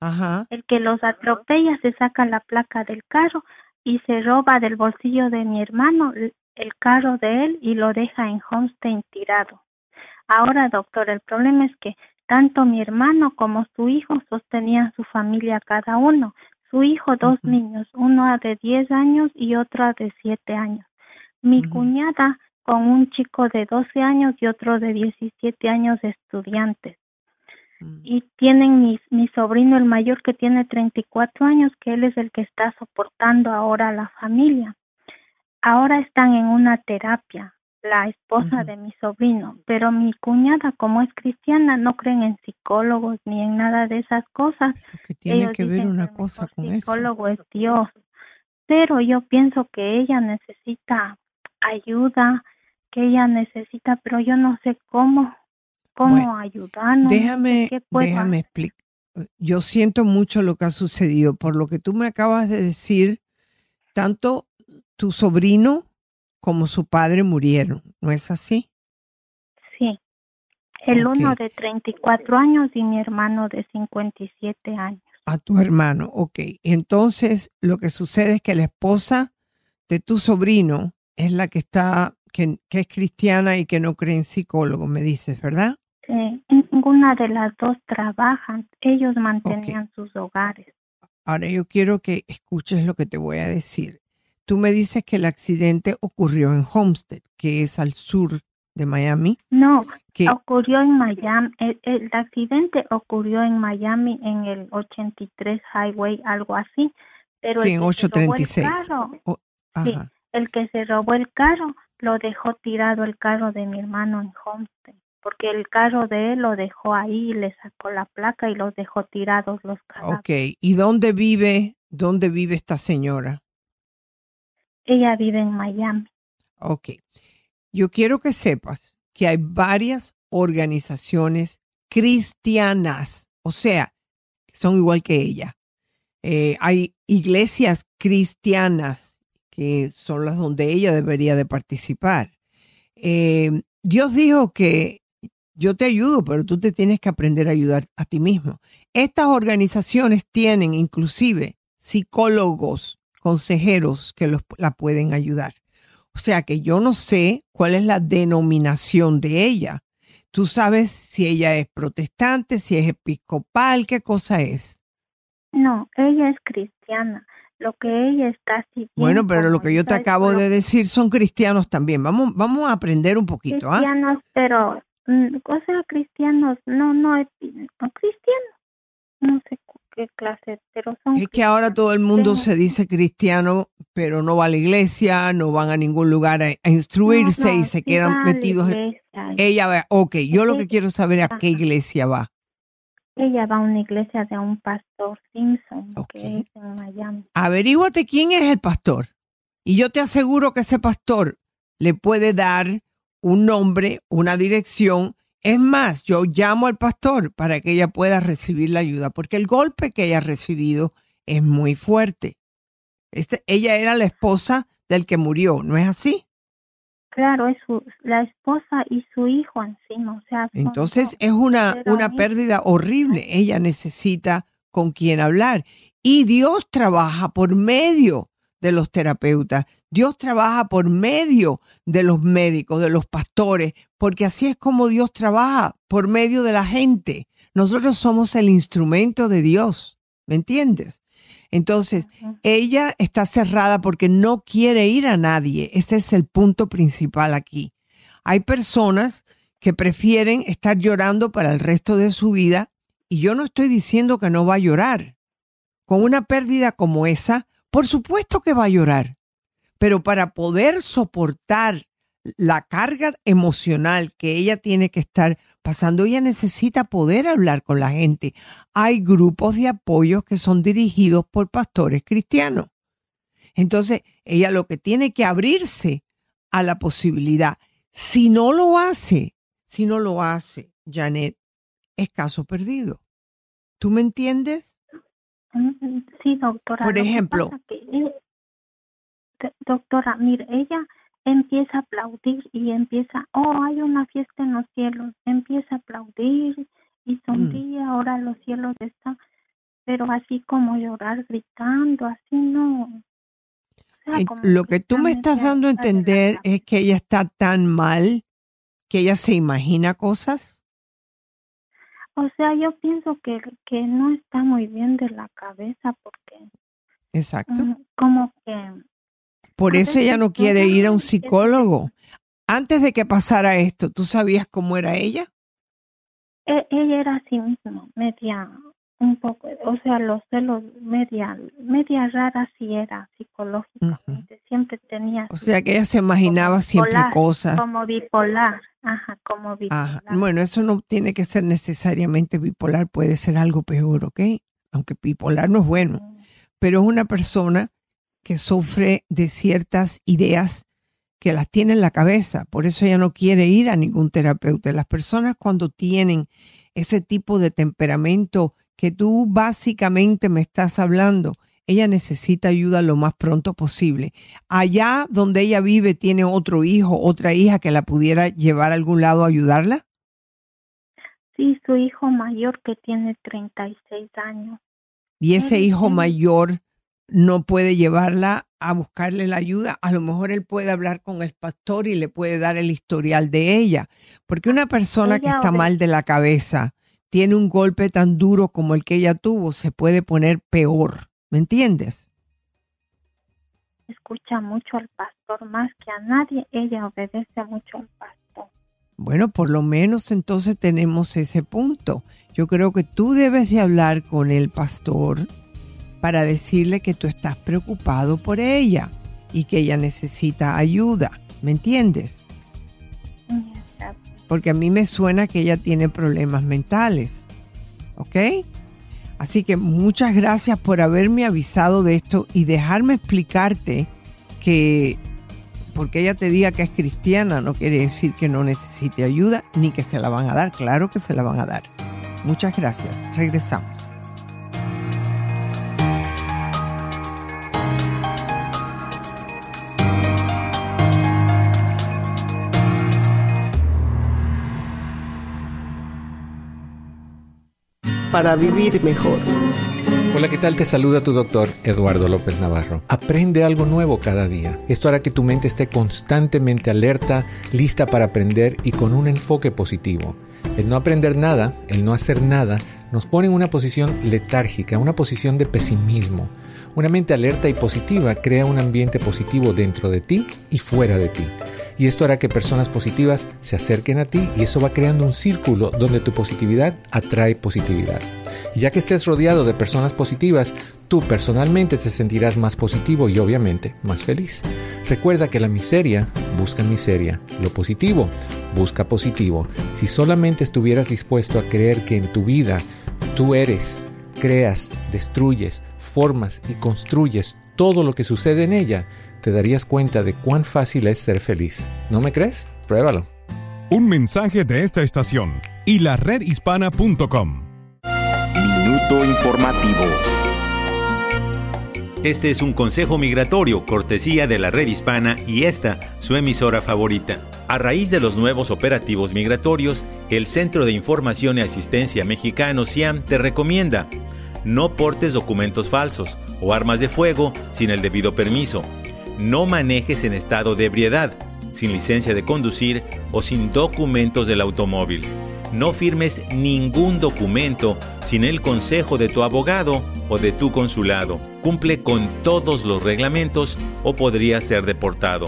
Ajá. El que los atropella se saca la placa del carro y se roba del bolsillo de mi hermano el carro de él y lo deja en Homestead tirado. Ahora, doctor, el problema es que tanto mi hermano como su hijo sostenían su familia cada uno. Su hijo, dos niños, uno de 10 años y otro de 7 años. Mi cuñada con un chico de 12 años y otro de 17 años estudiantes. Mm. Y tienen mi, mi sobrino el mayor que tiene 34 años, que él es el que está soportando ahora a la familia. Ahora están en una terapia la esposa de mi sobrino, pero mi cuñada, como es cristiana, no creen en psicólogos ni en nada de esas cosas. Que tiene que ver una cosa con eso. psicólogo es Dios, pero yo pienso que ella necesita ayuda, que ella necesita, pero yo no sé cómo, cómo ayudarnos. Déjame, déjame explicar. Yo siento mucho lo que ha sucedido por lo que tú me acabas de decir. Tanto tu sobrino como su padre murieron, ¿no es así? Sí. El uno de 34 años y mi hermano de 57 años. A tu hermano, ok. Entonces, lo que sucede es que la esposa de tu sobrino es la que está, que, es cristiana y que no cree en psicólogo, me dices, ¿verdad? Ninguna de las dos trabajan. Ellos mantenían sus hogares. Ahora yo quiero que escuches lo que te voy a decir. Tú me dices que el accidente ocurrió en Homestead, que es al sur de Miami. No, que ocurrió en Miami. El, accidente ocurrió en Miami en el 83 Highway, algo así. Pero sí, en 836. sí, el que se robó el carro lo dejó tirado el carro de mi hermano en Homestead, porque el carro de él lo dejó ahí, le sacó la placa y los dejó tirados los carros. Ok, ¿y dónde vive, dónde vive esta señora? Ella vive en Miami. Ok. Yo quiero que sepas que hay varias organizaciones cristianas, o sea, que son igual que ella. Eh, hay iglesias cristianas que son las donde ella debería de participar. Eh, Dios dijo que yo te ayudo, pero tú te tienes que aprender a ayudar a ti mismo. Estas organizaciones tienen inclusive psicólogos consejeros que los, la pueden ayudar. O sea que yo no sé cuál es la denominación de ella. ¿Tú sabes si ella es protestante, si es episcopal, qué cosa es? No, ella es cristiana. Lo que ella está siguiendo. Bueno, pero lo que yo te acabo de decir son cristianos también. Vamos, vamos a aprender un poquito, ¿ah? Cristianos, pero, o sea, cristianos, no, no, cristianos. No sé qué clase, pero son. Es que ahora todo el mundo se dice cristiano, pero no va a la iglesia, no van a ningún lugar a, a instruirse No, no, y se sí quedan metidos. en-. Ella va, ok, yo lo que quiero saber es a qué iglesia va. Ella va a una iglesia de un pastor Simpson, que es en Miami. Averíguate quién es el pastor. Y yo te aseguro que ese pastor le puede dar un nombre, una dirección. Es más, yo llamo al pastor para que ella pueda recibir la ayuda, porque el golpe que ella ha recibido es muy fuerte. Este, ella era la esposa del que murió, ¿no es así? Claro, es su, la esposa y su hijo encima, o sea. son Entonces es una, una pérdida horrible. Ella necesita con quien hablar. Y Dios trabaja por medio de los terapeutas. Dios trabaja por medio de los médicos, de los pastores, porque así es como Dios trabaja, por medio de la gente. Nosotros somos el instrumento de Dios, ¿me entiendes? Entonces, ella está cerrada porque no quiere ir a nadie. Ese es el punto principal aquí. Hay personas que prefieren estar llorando para el resto de su vida y yo no estoy diciendo que no va a llorar. Con una pérdida como esa, por supuesto que va a llorar, pero para poder soportar la carga emocional que ella tiene que estar pasando, ella necesita poder hablar con la gente. Hay grupos de apoyo que son dirigidos por pastores cristianos. Entonces, ella lo que tiene que abrirse a la posibilidad. Si no lo hace, si no lo hace, Janet, es caso perdido. ¿Tú me entiendes? Mm, Sí, doctora. Por ejemplo. que do- doctora, mire, ella empieza a aplaudir y empieza, oh, hay una fiesta en los cielos, empieza a aplaudir y Mm. sonríe, ahora los cielos están, pero así como llorar gritando, así no. O sea, como Lo que tú me estás dando a entender es que ella está tan mal que ella se imagina cosas. O sea, yo pienso que, que no está muy bien de la cabeza porque Exacto. mm, como que Por eso ella no quiere ir a un psicólogo. Antes de que pasara esto, ¿tú sabías cómo era ella? e- ella era así misma, media un poco, o sea, los celos media media rara sí era psicológicamente, siempre tenía O sea que ella se imaginaba siempre cosas. como bipolar, ajá, como bipolar. Ajá. Bueno, eso no tiene que ser necesariamente bipolar, puede ser algo peor, ¿ok? Aunque bipolar no es bueno, pero es una persona que sufre de ciertas ideas que las tiene en la cabeza, por eso ella no quiere ir a ningún terapeuta. Las personas cuando tienen ese tipo de temperamento que tú básicamente me estás hablando, ella necesita ayuda lo más pronto posible. Allá donde ella vive, tiene otro hijo, otra hija que la pudiera llevar a algún lado a ayudarla. Sí, su hijo mayor que tiene 36 años. Y ese hijo mayor no puede llevarla a buscarle la ayuda. A lo mejor él puede hablar con el pastor y le puede dar el historial de ella. Porque una persona que está mal de la cabeza tiene un golpe tan duro como el que ella tuvo, se puede poner peor. ¿Me entiendes? Escucha mucho al pastor más que a nadie, ella obedece mucho al pastor. Bueno, por lo menos entonces tenemos ese punto. Yo creo que tú debes de hablar con el pastor para decirle que tú estás preocupado por ella y que ella necesita ayuda. ¿Me entiendes? Porque a mí me suena que ella tiene problemas mentales. ¿Ok? Así que muchas gracias por haberme avisado de esto y dejarme explicarte que porque ella te diga que es cristiana no quiere decir que no necesite ayuda ni que se la van a dar. Claro que se la van a dar. Muchas gracias. Regresamos. Para vivir mejor. Hola, ¿qué tal? Te saluda tu doctor Eduardo López Navarro. Aprende algo nuevo cada día. Esto hará que tu mente esté constantemente alerta, lista para aprender y con un enfoque positivo. El no aprender nada, el no hacer nada, nos pone en una posición letárgica, una posición de pesimismo. Una mente alerta y positiva crea un ambiente positivo dentro de ti y fuera de ti. Y esto hará que personas positivas se acerquen a ti y eso va creando un círculo donde tu positividad atrae positividad. Y ya que estés rodeado de personas positivas, tú personalmente te sentirás más positivo y obviamente más feliz. Recuerda que la miseria busca miseria, lo positivo busca positivo. Si solamente estuvieras dispuesto a creer que en tu vida tú eres, creas, destruyes, formas y construyes todo lo que sucede en ella, te darías cuenta de cuán fácil es ser feliz. ¿No me crees? Pruébalo. Un mensaje de esta estación y la redhispana.com. Minuto informativo. Este es un consejo migratorio, cortesía de la red hispana y esta, su emisora favorita. A raíz de los nuevos operativos migratorios, el Centro de Información y Asistencia Mexicano CIAM te recomienda no portes documentos falsos o armas de fuego sin el debido permiso. No manejes en estado de ebriedad, sin licencia de conducir o sin documentos del automóvil. No firmes ningún documento sin el consejo de tu abogado o de tu consulado. Cumple con todos los reglamentos o podrías ser deportado.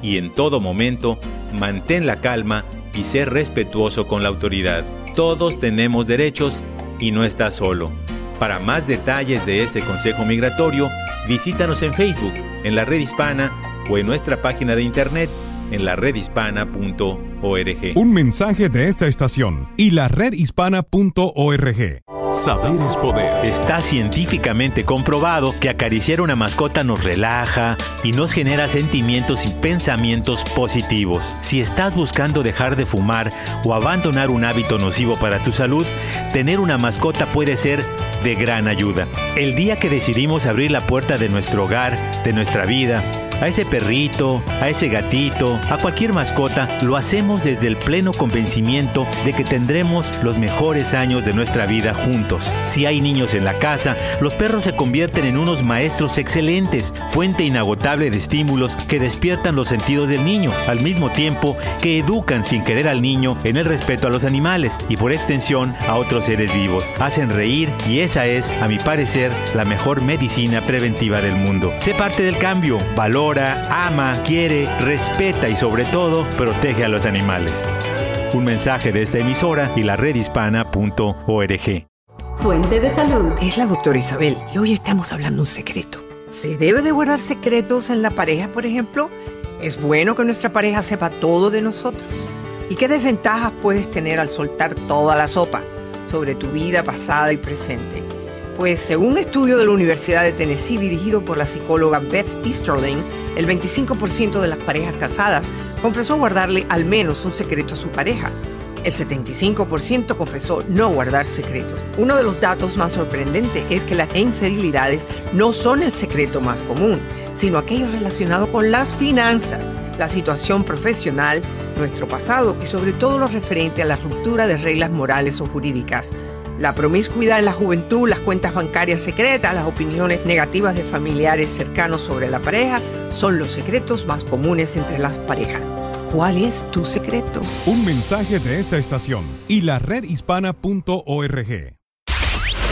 Y en todo momento, mantén la calma y sé respetuoso con la autoridad. Todos tenemos derechos y no estás solo. Para más detalles de este consejo migratorio, visítanos en Facebook, en la red hispana o en nuestra página de internet en la redhispana.org. Un mensaje de esta estación y la redhispana.org. Saber es poder. Está científicamente comprobado que acariciar una mascota nos relaja y nos genera sentimientos y pensamientos positivos. Si estás buscando dejar de fumar o abandonar un hábito nocivo para tu salud, tener una mascota puede ser de gran ayuda. El día que decidimos abrir la puerta de nuestro hogar, de nuestra vida, a ese perrito, a ese gatito, a cualquier mascota, lo hacemos desde el pleno convencimiento de que tendremos los mejores años de nuestra vida juntos. Si hay niños en la casa, los perros se convierten en unos maestros excelentes, fuente inagotable de estímulos que despiertan los sentidos del niño, al mismo tiempo que educan sin querer al niño en el respeto a los animales y por extensión a otros seres vivos. Hacen reír y esa es, a mi parecer, la mejor medicina preventiva del mundo. Sé parte del cambio, valor ama, quiere, respeta y sobre todo protege a los animales. Un mensaje de esta emisora y la redhispana.org. Fuente de salud. Es la doctora Isabel y hoy estamos hablando un secreto. ¿Se debe de guardar secretos en la pareja, por ejemplo? ¿Es bueno que nuestra pareja sepa todo de nosotros? ¿Y qué desventajas puedes tener al soltar toda la sopa sobre tu vida pasada y presente? Pues según un estudio de la Universidad de Tennessee dirigido por la psicóloga Beth Easterling, el 25% de las parejas casadas confesó guardarle al menos un secreto a su pareja. El 75% confesó no guardar secretos. Uno de los datos más sorprendentes es que las infidelidades no son el secreto más común, sino aquello relacionado con las finanzas, la situación profesional, nuestro pasado y sobre todo lo referente a la ruptura de reglas morales o jurídicas. La promiscuidad en la juventud, las cuentas bancarias secretas, las opiniones negativas de familiares cercanos sobre la pareja son los secretos más comunes entre las parejas. ¿Cuál es tu secreto? Un mensaje de esta estación y la redhispana.org.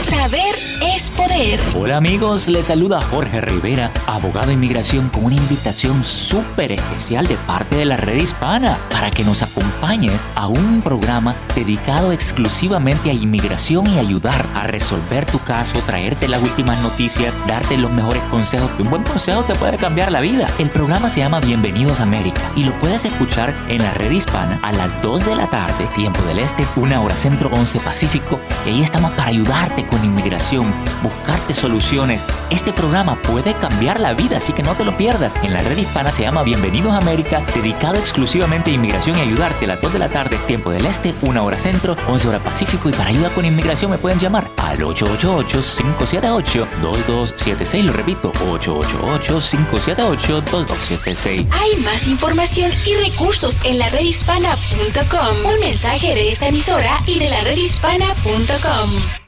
Saber es poder. Hola amigos, les saluda Jorge Rivera, abogado de inmigración, con una invitación súper especial de parte de la red hispana para que nos acompañes a un programa dedicado exclusivamente a inmigración y ayudar a resolver tu caso, traerte las últimas noticias, darte los mejores consejos. Un buen consejo te puede cambiar la vida. El programa se llama Bienvenidos a América y lo puedes escuchar en la red hispana a las 2 de la tarde, tiempo del este, una hora centro, 11 pacífico. Y ahí estamos para ayudarte con inmigración, buscarte soluciones. Este programa puede cambiar la vida, así que no te lo pierdas. En la red hispana se llama Bienvenidos a América, dedicado exclusivamente a inmigración y ayudarte a las 2 de la tarde, tiempo del este, una hora centro, 11 hora pacífico. Y para ayuda con inmigración me pueden llamar al 888-578-2276. Lo repito, 888-578-2276. Hay más información y recursos en la redhispana.com. Un mensaje de esta emisora y de la redhispana.com.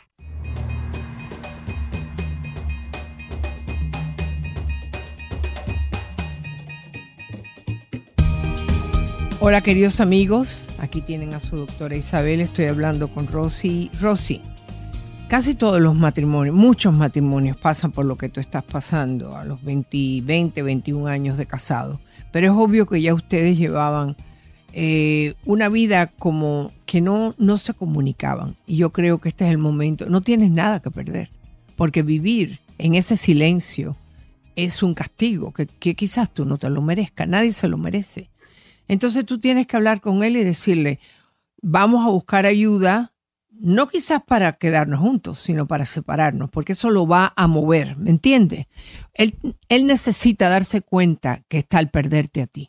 Hola queridos amigos, aquí tienen a su doctora Isabel, estoy hablando con Rosy. Rosy, casi todos los matrimonios, muchos matrimonios pasan por lo que tú estás pasando a los 20, 20 21 años de casado, pero es obvio que ya ustedes llevaban eh, una vida como que no, no se comunicaban. Y yo creo que este es el momento, no tienes nada que perder, porque vivir en ese silencio es un castigo que, que quizás tú no te lo merezcas, nadie se lo merece. Entonces tú tienes que hablar con él y decirle, vamos a buscar ayuda, no quizás para quedarnos juntos, sino para separarnos, porque eso lo va a mover, ¿me entiendes? Él, él necesita darse cuenta que está al perderte a ti,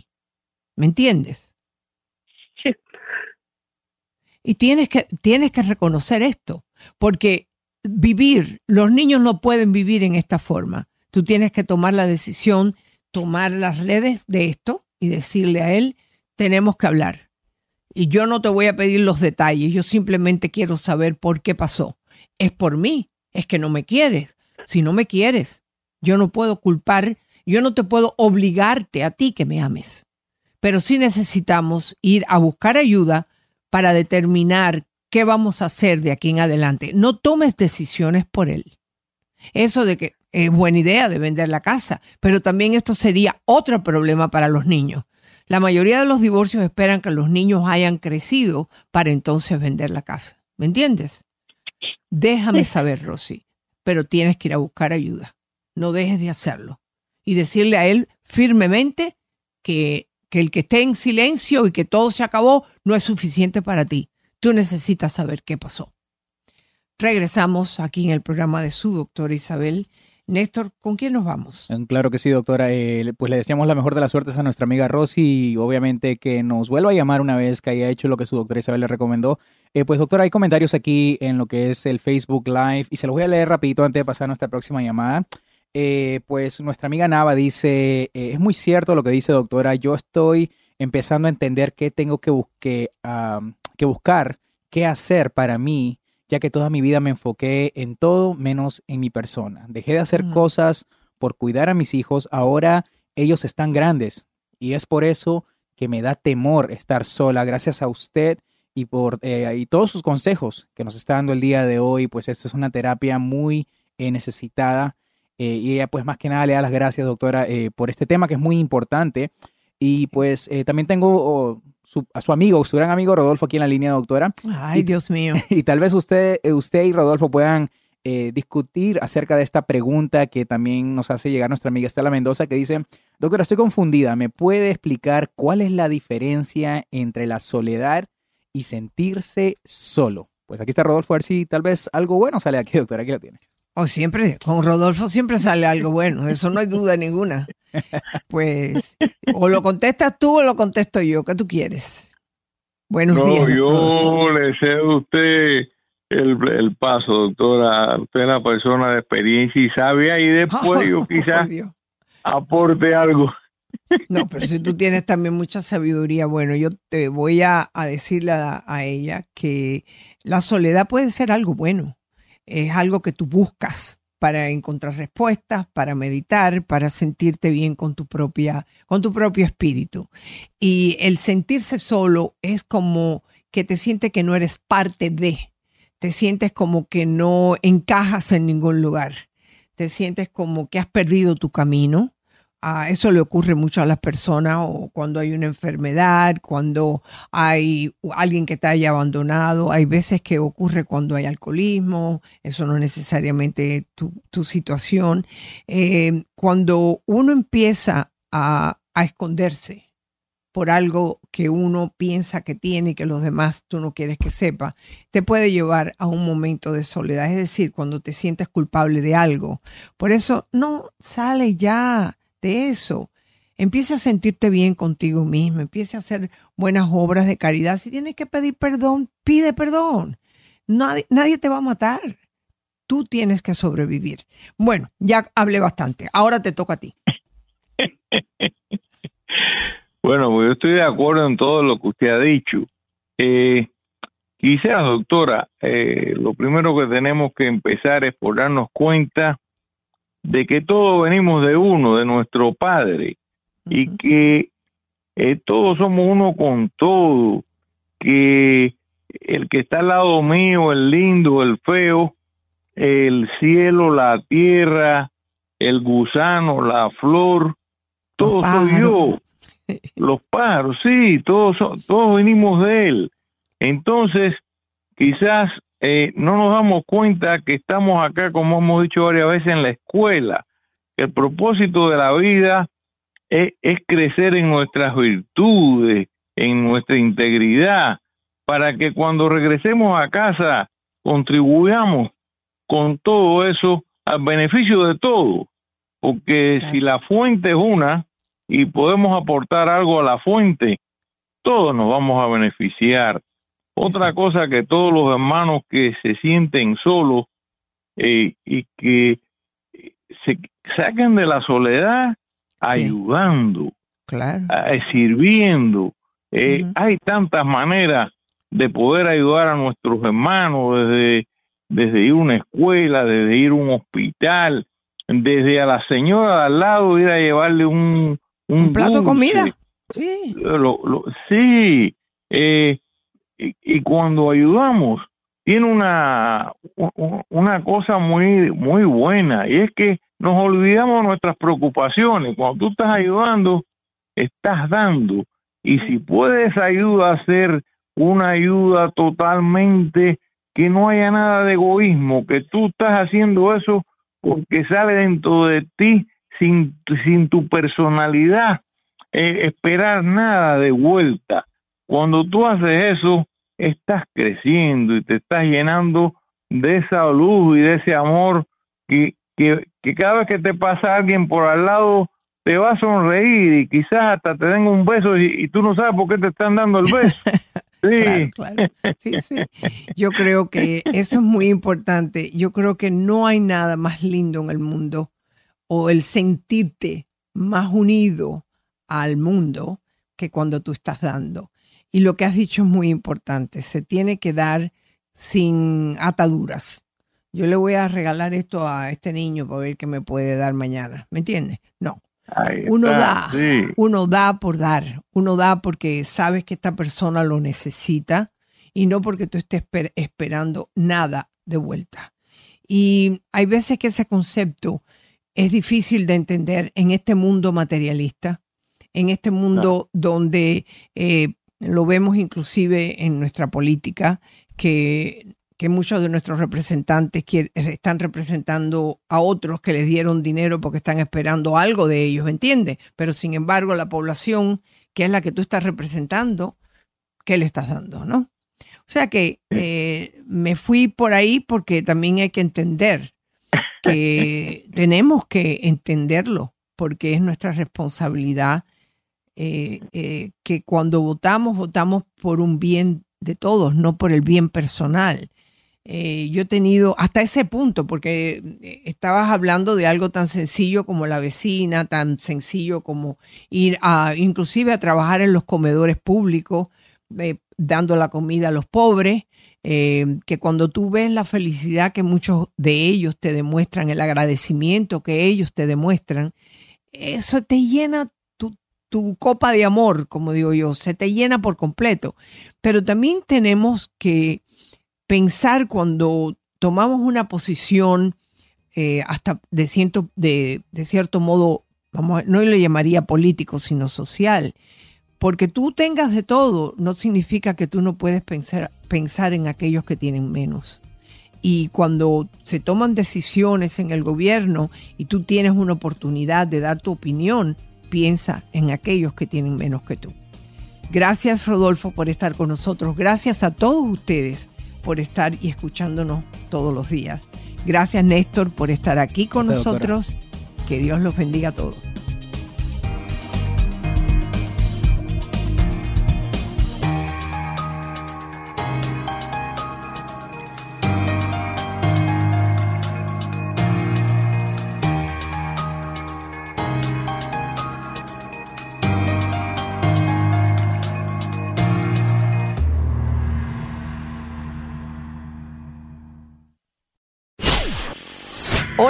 ¿me entiendes? Sí. Y tienes que, tienes que reconocer esto, porque vivir, los niños no pueden vivir en esta forma. Tú tienes que tomar la decisión, tomar las redes de esto y decirle a él, tenemos que hablar. Y yo no te voy a pedir los detalles, yo simplemente quiero saber por qué pasó. Es por mí, es que no me quieres. Si no me quieres, yo no puedo culpar, yo no te puedo obligarte a ti que me ames. Pero sí necesitamos ir a buscar ayuda para determinar qué vamos a hacer de aquí en adelante. No tomes decisiones por él. Eso de que es buena idea de vender la casa, pero también esto sería otro problema para los niños. La mayoría de los divorcios esperan que los niños hayan crecido para entonces vender la casa. ¿Me entiendes? Déjame saber, Rosy, pero tienes que ir a buscar ayuda. No dejes de hacerlo. Y decirle a él firmemente que, que el que esté en silencio y que todo se acabó no es suficiente para ti. Tú necesitas saber qué pasó. Regresamos aquí en el programa de su doctora Isabel Néstor, ¿con quién nos vamos? Eh, Claro que sí, doctora. Eh, pues le deseamos la mejor de las suertes a nuestra amiga Rosy y obviamente que nos vuelva a llamar una vez que haya hecho lo que su doctora Isabel le recomendó. Eh, pues doctora, hay comentarios aquí en lo que es el Facebook Live y se los voy a leer rapidito antes de pasar a nuestra próxima llamada. Eh, pues nuestra amiga Nava dice, eh, es muy cierto lo que dice doctora, yo estoy empezando a entender qué tengo que buscar, qué hacer para mí ya que toda mi vida me enfoqué en todo menos en mi persona. Dejé de hacer cosas por cuidar a mis hijos, ahora ellos están grandes y es por eso que me da temor estar sola. Gracias a usted y por eh, y todos sus consejos que nos está dando el día de hoy, pues esta es una terapia muy eh, necesitada eh, y ella pues más que nada le da las gracias doctora por este tema que es muy importante y pues también tengo oh, su- a su amigo, su gran amigo Rodolfo aquí en la línea, doctora. Ay, Dios mío. Y tal vez usted, eh, usted y Rodolfo puedan eh, discutir acerca de esta pregunta que también nos hace llegar nuestra amiga Estela Mendoza, que dice, doctora, estoy confundida, ¿me puede explicar cuál es la diferencia entre la soledad y sentirse solo? Pues aquí está Rodolfo, a ver si tal vez algo bueno sale aquí, doctora, aquí lo tiene. Oh, siempre, con Rodolfo siempre sale algo bueno, eso no hay duda ninguna. Pues, o lo contestas tú o lo contesto yo, ¿qué tú quieres? Buenos no, días. yo le cedo a usted el, el paso, doctora. Usted es una persona de experiencia y sabia y después yo quizás aporte algo. No, pero si tú tienes también mucha sabiduría, bueno, yo te voy a, a decirle a, a ella que la soledad puede ser algo bueno. Es algo que tú buscas para encontrar respuestas, para meditar, para sentirte bien con tu propia, con tu propio espíritu. Y el sentirse solo es como que te sientes que no eres parte de, te sientes como que no encajas en ningún lugar, te sientes como que has perdido tu camino. Eso le ocurre mucho a las personas o cuando hay una enfermedad, cuando hay alguien que te haya abandonado. Hay veces que ocurre cuando hay alcoholismo, eso no necesariamente tu, tu situación. Eh, cuando uno empieza a, a esconderse por algo que uno piensa que tiene y que los demás tú no quieres que sepa, te puede llevar a un momento de soledad. Es decir, cuando te sientes culpable de algo. Por eso no sale ya de eso. Empieza a sentirte bien contigo mismo, empieza a hacer buenas obras de caridad. Si tienes que pedir perdón, pide perdón. Nadie, nadie te va a matar. Tú tienes que sobrevivir. Bueno, ya hablé bastante. Ahora te toca a ti. Bueno, pues yo estoy de acuerdo en todo lo que usted ha dicho. Eh, quizás, doctora, eh, lo primero que tenemos que empezar es por darnos cuenta de que todos venimos de uno, de nuestro padre, y que eh, todos somos uno con todo, que el que está al lado mío, el lindo, el feo, el cielo, la tierra, el gusano, la flor, todo soy yo. Los pájaros, sí, todos, todos venimos de él. Entonces, quizás eh, no nos damos cuenta que estamos acá, como hemos dicho varias veces, en la escuela. El propósito de la vida es, es crecer en nuestras virtudes, en nuestra integridad, para que cuando regresemos a casa contribuyamos con todo eso al beneficio de todos. Porque si la fuente es una y podemos aportar algo a la fuente, todos nos vamos a beneficiar. Otra cosa que todos los hermanos que se sienten solos eh, y que se saquen de la soledad ayudando, sirviendo. Eh, hay tantas maneras de poder ayudar a nuestros hermanos, desde, desde ir a una escuela, desde ir a un hospital, desde a la señora de al lado ir a llevarle un, un, plato de comida. Sí. sí. Eh, y, cuando ayudamos, tiene una, una cosa muy, muy buena, y es que nos olvidamos nuestras preocupaciones. Cuando tú estás ayudando, estás dando. Y si puedes ayudar a ser una ayuda totalmente que no haya nada de egoísmo, que tú estás haciendo eso porque sale dentro de ti sin, sin tu personalidad, eh, esperar nada de vuelta. Cuando tú haces eso, estás creciendo y te estás llenando de esa luz y de ese amor que, que, que cada vez que te pasa alguien por al lado, te va a sonreír y quizás hasta te den un beso y, tú no sabes por qué te están dando el beso. Sí. sí, sí. Yo creo que eso es muy importante. Yo creo que no hay nada más lindo en el mundo o el sentirte más unido al mundo que cuando tú estás dando. Y lo que has dicho es muy importante. Se tiene que dar sin ataduras. Yo le voy a regalar esto a este niño para ver qué me puede dar mañana. ¿Me entiendes? No. uno da, uno da por dar. Uno da porque sabes que esta persona lo necesita y no porque tú estés esperando nada de vuelta. Y hay veces que ese concepto es difícil de entender en este mundo materialista, en este mundo donde eh, lo vemos inclusive en nuestra política, que, que muchos de nuestros representantes están representando a otros que les dieron dinero porque están esperando algo de ellos, ¿entiendes? Pero sin embargo, la población, que es la que tú estás representando, ¿qué le estás dando, no? O sea que eh, me fui por ahí porque también hay que entender que tenemos que entenderlo porque es nuestra responsabilidad eh, eh, que cuando votamos, votamos por un bien de todos, no por el bien personal. Eh, yo he tenido hasta ese punto, porque estabas hablando de algo tan sencillo como la vecina, tan sencillo como ir a, inclusive a trabajar en los comedores públicos, dando la comida a los pobres, que cuando tú ves la felicidad que muchos de ellos te demuestran, el agradecimiento que ellos te demuestran, eso te llena tu copa de amor, como digo yo, se te llena por completo. Pero también tenemos que pensar cuando tomamos una posición eh, hasta de cierto, de, cierto modo, vamos, no le llamaría político, sino social. Porque tú tengas de todo no significa que tú no puedes pensar, pensar en aquellos que tienen menos. Y cuando se toman decisiones en el gobierno y tú tienes una oportunidad de dar tu opinión, piensa en aquellos que tienen menos que tú. Gracias Rodolfo por estar con nosotros. Gracias a todos ustedes por estar y escuchándonos todos los días. Gracias Néstor por estar aquí con nosotros. Que Dios los bendiga a todos.